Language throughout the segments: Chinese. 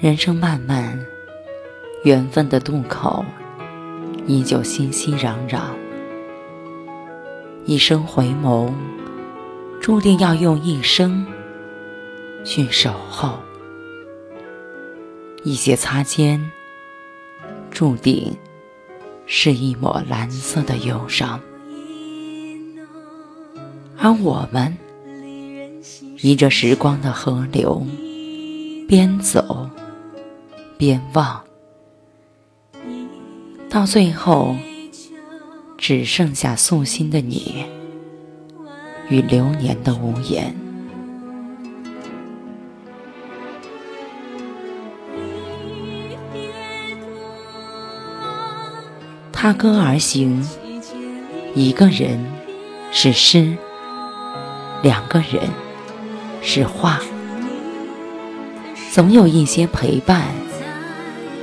人生漫漫，缘分的渡口依旧熙熙攘攘。一生回眸，注定要用一生去守候；一些擦肩，注定是一抹蓝色的忧伤。而我们，依着时光的河流，边走。边望，到最后只剩下素心的你与流年的无言。踏歌而行，一个人是诗，两个人是画，总有一些陪伴。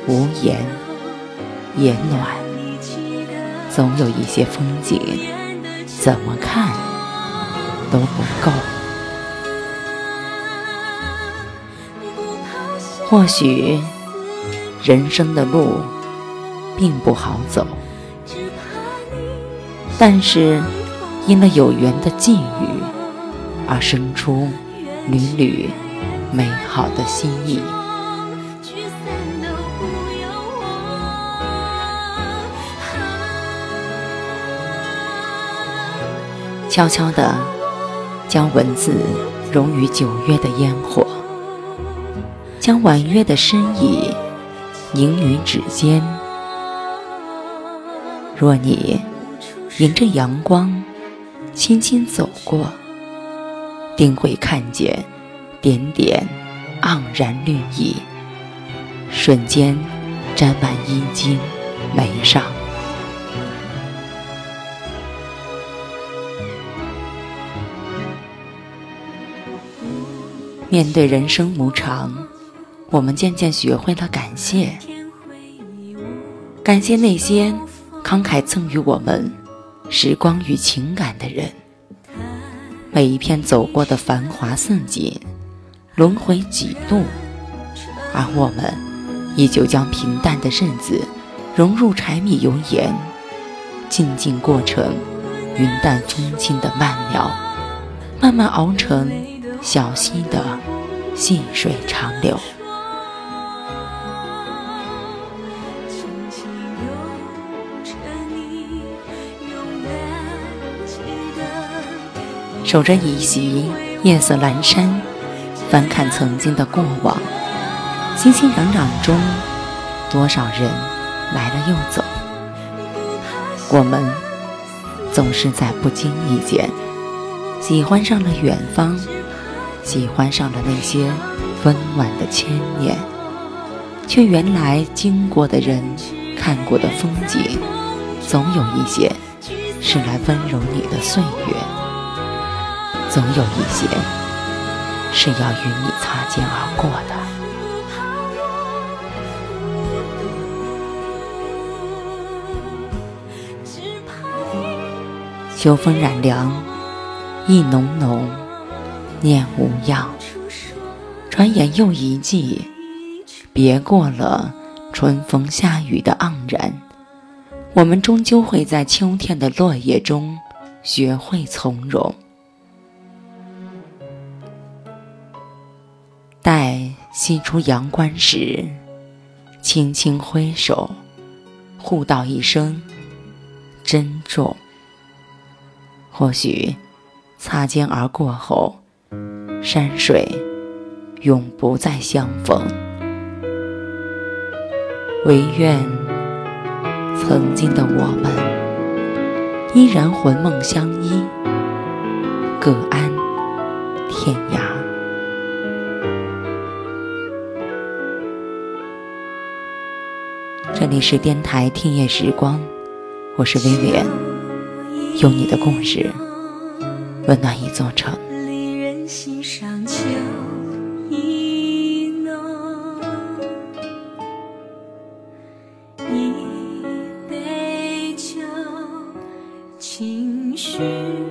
无言也暖，总有一些风景，怎么看都不够。或许人生的路并不好走，但是因了有缘的际遇，而生出缕缕美好的心意。悄悄地将文字融于九月的烟火，将婉约的诗意凝于指尖。若你迎着阳光轻轻走过，定会看见点点盎然绿意，瞬间沾满衣襟眉上。面对人生无常，我们渐渐学会了感谢，感谢那些慷慨赠予我们时光与情感的人。每一片走过的繁华似锦，轮回几度，而我们依旧将平淡的日子融入柴米油盐，静静过成云淡风轻的慢苗，慢慢熬成。小溪的细水长流。守着一席夜色阑珊，翻看曾经的过往，熙熙攘攘中，多少人来了又走。我们总是在不经意间，喜欢上了远方。喜欢上了那些温暖的牵念，却原来经过的人、看过的风景，总有一些是来温柔你的岁月，总有一些是要与你擦肩而过的。秋风染凉，意浓浓。念无恙，转眼又一季，别过了春风夏雨的盎然。我们终究会在秋天的落叶中学会从容。待西出阳关时，轻轻挥手，互道一声珍重。或许擦肩而过后。山水永不再相逢，唯愿曾经的我们依然魂梦相依，各安天涯。这里是电台听夜时光，我是薇薇安，有你的故事，温暖一座城。情绪。